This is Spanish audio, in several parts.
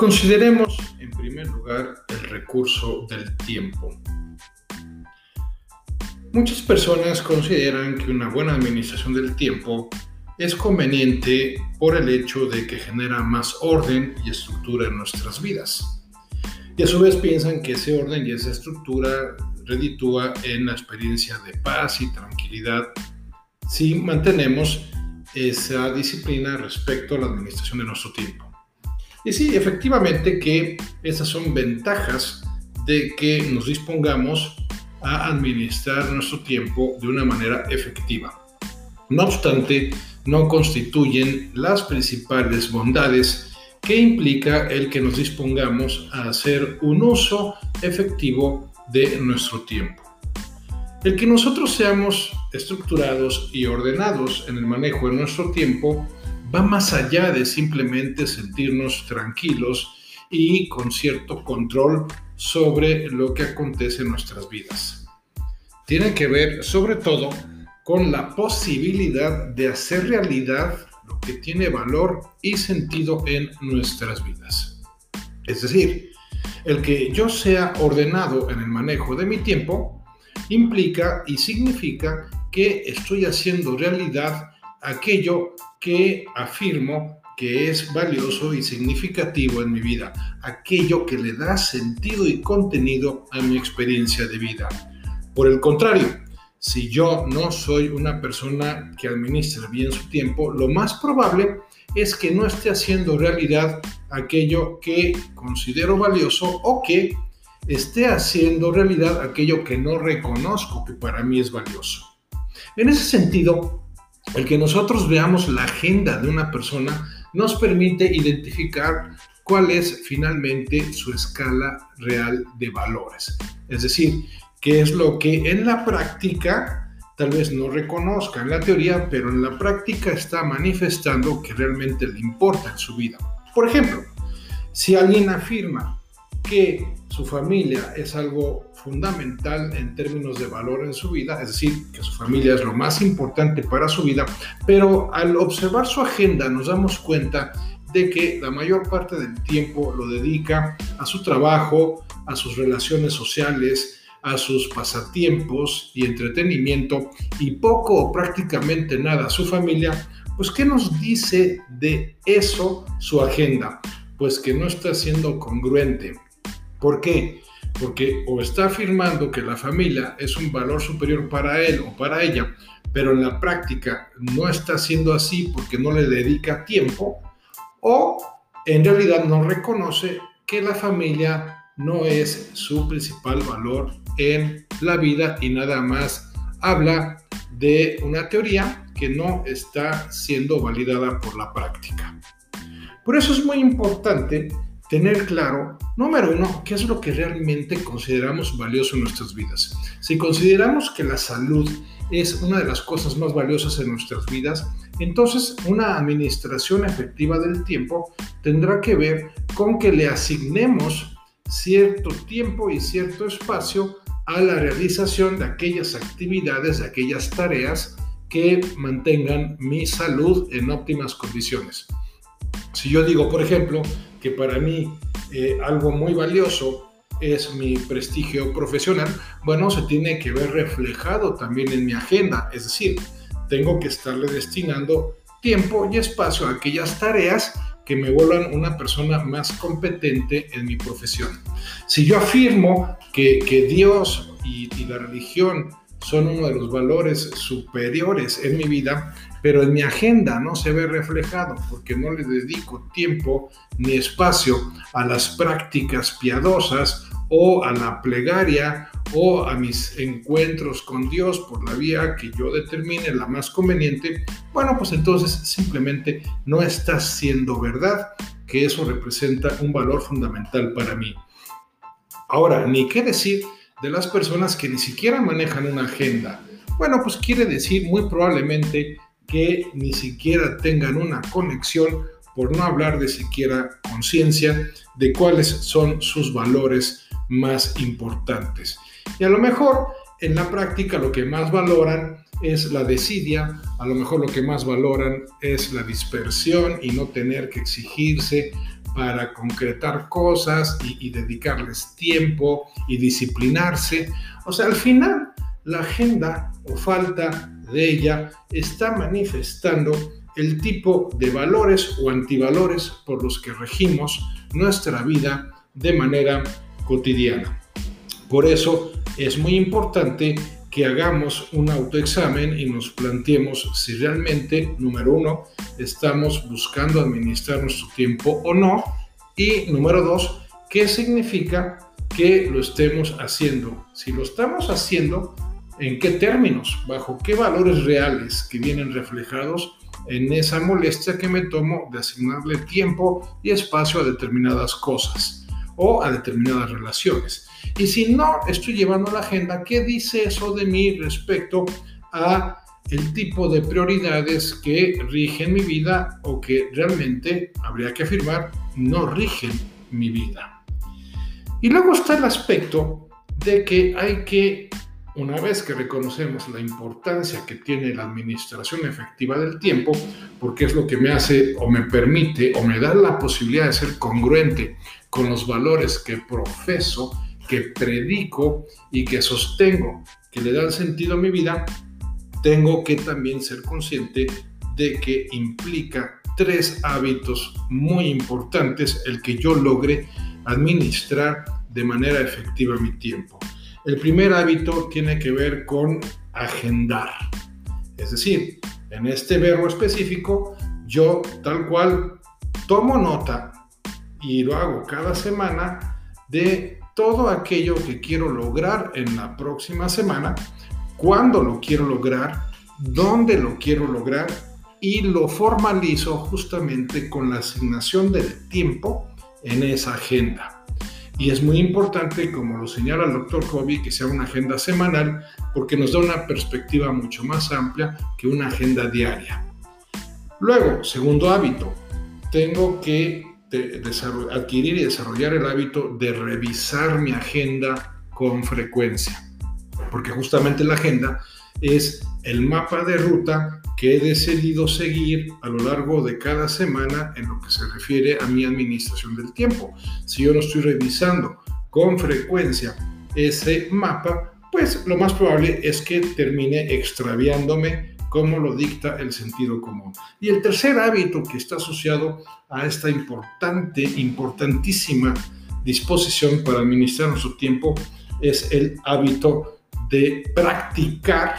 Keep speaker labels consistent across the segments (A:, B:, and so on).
A: Consideremos en primer lugar el recurso del tiempo. Muchas personas consideran que una buena administración del tiempo es conveniente por el hecho de que genera más orden y estructura en nuestras vidas. Y a su vez piensan que ese orden y esa estructura reditúa en la experiencia de paz y tranquilidad si mantenemos esa disciplina respecto a la administración de nuestro tiempo. Y sí, efectivamente que esas son ventajas de que nos dispongamos a administrar nuestro tiempo de una manera efectiva. No obstante, no constituyen las principales bondades que implica el que nos dispongamos a hacer un uso efectivo de nuestro tiempo. El que nosotros seamos estructurados y ordenados en el manejo de nuestro tiempo va más allá de simplemente sentirnos tranquilos y con cierto control sobre lo que acontece en nuestras vidas. Tiene que ver sobre todo con la posibilidad de hacer realidad lo que tiene valor y sentido en nuestras vidas. Es decir, el que yo sea ordenado en el manejo de mi tiempo implica y significa que estoy haciendo realidad aquello que afirmo que es valioso y significativo en mi vida, aquello que le da sentido y contenido a mi experiencia de vida. Por el contrario, si yo no soy una persona que administra bien su tiempo, lo más probable es que no esté haciendo realidad aquello que considero valioso o que esté haciendo realidad aquello que no reconozco que para mí es valioso. En ese sentido, el que nosotros veamos la agenda de una persona nos permite identificar cuál es finalmente su escala real de valores. Es decir, qué es lo que en la práctica tal vez no reconozca en la teoría, pero en la práctica está manifestando que realmente le importa en su vida. Por ejemplo, si alguien afirma que su familia es algo fundamental en términos de valor en su vida, es decir, que su familia es lo más importante para su vida, pero al observar su agenda nos damos cuenta de que la mayor parte del tiempo lo dedica a su trabajo, a sus relaciones sociales, a sus pasatiempos y entretenimiento y poco o prácticamente nada a su familia, pues ¿qué nos dice de eso su agenda? Pues que no está siendo congruente. ¿Por qué? Porque o está afirmando que la familia es un valor superior para él o para ella, pero en la práctica no está siendo así porque no le dedica tiempo, o en realidad no reconoce que la familia no es su principal valor en la vida y nada más habla de una teoría que no está siendo validada por la práctica. Por eso es muy importante tener claro, número uno, qué es lo que realmente consideramos valioso en nuestras vidas. Si consideramos que la salud es una de las cosas más valiosas en nuestras vidas, entonces una administración efectiva del tiempo tendrá que ver con que le asignemos cierto tiempo y cierto espacio a la realización de aquellas actividades, de aquellas tareas que mantengan mi salud en óptimas condiciones. Si yo digo, por ejemplo, que para mí eh, algo muy valioso es mi prestigio profesional, bueno, se tiene que ver reflejado también en mi agenda, es decir, tengo que estarle destinando tiempo y espacio a aquellas tareas que me vuelvan una persona más competente en mi profesión. Si yo afirmo que, Dios y, y la religión son uno de los valores superiores en mi vida, pero en mi agenda no se ve reflejado porque no le dedico tiempo ni espacio a las prácticas piadosas o a la plegaria o a mis encuentros con Dios por la vía que yo determine la más conveniente, bueno, pues entonces simplemente no está siendo verdad que eso representa un valor fundamental para mí. Ahora, ni qué decir de las personas que ni siquiera manejan una agenda. Bueno, pues quiere decir muy probablemente que ni siquiera tengan una conexión, por no hablar de siquiera conciencia, de cuáles son sus valores más importantes. Y a lo mejor en la práctica lo que más valoran es la desidia, a lo mejor lo que más valoran es la dispersión y no tener que exigirse para concretar cosas y, dedicarles tiempo y disciplinarse. O sea, al final la agenda o falta de ella está manifestando el tipo de valores o antivalores por los que regimos nuestra vida de manera cotidiana. Por eso es muy importante que hagamos un autoexamen y nos planteemos si realmente, número uno, estamos buscando administrar nuestro tiempo o no. Y número dos, ¿qué significa que lo estemos haciendo? Si lo estamos haciendo, ¿en qué términos? ¿Bajo qué valores reales que vienen reflejados en esa molestia que me tomo de asignarle tiempo y espacio a determinadas cosas o a determinadas relaciones? Y si no estoy llevando la agenda, ¿qué dice eso de mí respecto a el tipo de prioridades que rigen mi vida o que realmente, habría que afirmar, no rigen mi vida? Y luego está el aspecto de que hay que, una vez que reconocemos la importancia que tiene la administración efectiva del tiempo, porque es lo que me hace o me permite o me da la posibilidad de ser congruente con los valores que profeso, que predico y que sostengo, que le dan sentido a mi vida, tengo que también ser consciente de que implica tres hábitos muy importantes el que yo logre administrar de manera efectiva mi tiempo. El primer hábito tiene que ver con agendar. Es decir, en este verbo específico, yo tal cual tomo nota y lo hago cada semana de todo aquello que quiero lograr en la próxima semana, cuándo lo quiero lograr, dónde lo quiero lograr y lo formalizo justamente con la asignación del tiempo en esa agenda. Y es muy importante, como lo señala el doctor Kobe, que sea una agenda semanal porque nos da una perspectiva mucho más amplia que una agenda diaria. Luego, segundo hábito, tengo que adquirir y desarrollar el hábito de revisar mi agenda con frecuencia, porque justamente la agenda es el mapa de ruta que he decidido seguir a lo largo de cada semana en lo que se refiere a mi administración del tiempo. Si yo no estoy revisando con frecuencia ese mapa, pues lo más probable es que termine extraviándome como lo dicta el sentido común. Y el tercer hábito que está asociado a esta importante, importantísima disposición para administrar nuestro tiempo es el hábito de practicar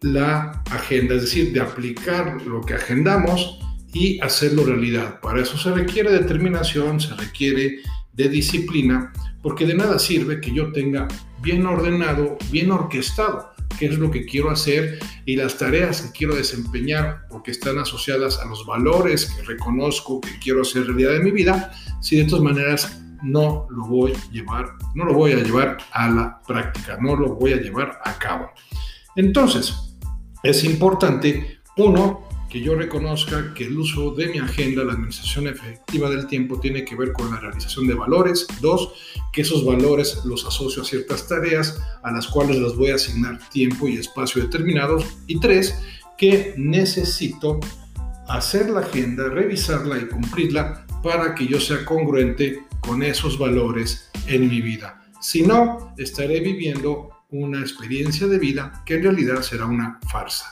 A: la agenda, es decir, de aplicar lo que agendamos y hacerlo realidad. Para eso se requiere determinación, se requiere de disciplina, porque de nada sirve que yo tenga bien ordenado, bien orquestado qué es lo que quiero hacer y las tareas que quiero desempeñar porque están asociadas a los valores que reconozco que quiero hacer realidad en mi vida, si de todas maneras no lo voy a llevar, no lo voy a llevar a la práctica, no lo voy a llevar a cabo. Entonces, es importante, uno, que yo reconozca que el uso de mi agenda, la administración efectiva del tiempo, tiene que ver con la realización de valores. Dos, que esos valores los asocio a ciertas tareas a las cuales les voy a asignar tiempo y espacio determinados. Y tres, que necesito hacer la agenda, revisarla y cumplirla para que yo sea congruente con esos valores en mi vida. Si no, estaré viviendo una experiencia de vida que en realidad será una farsa.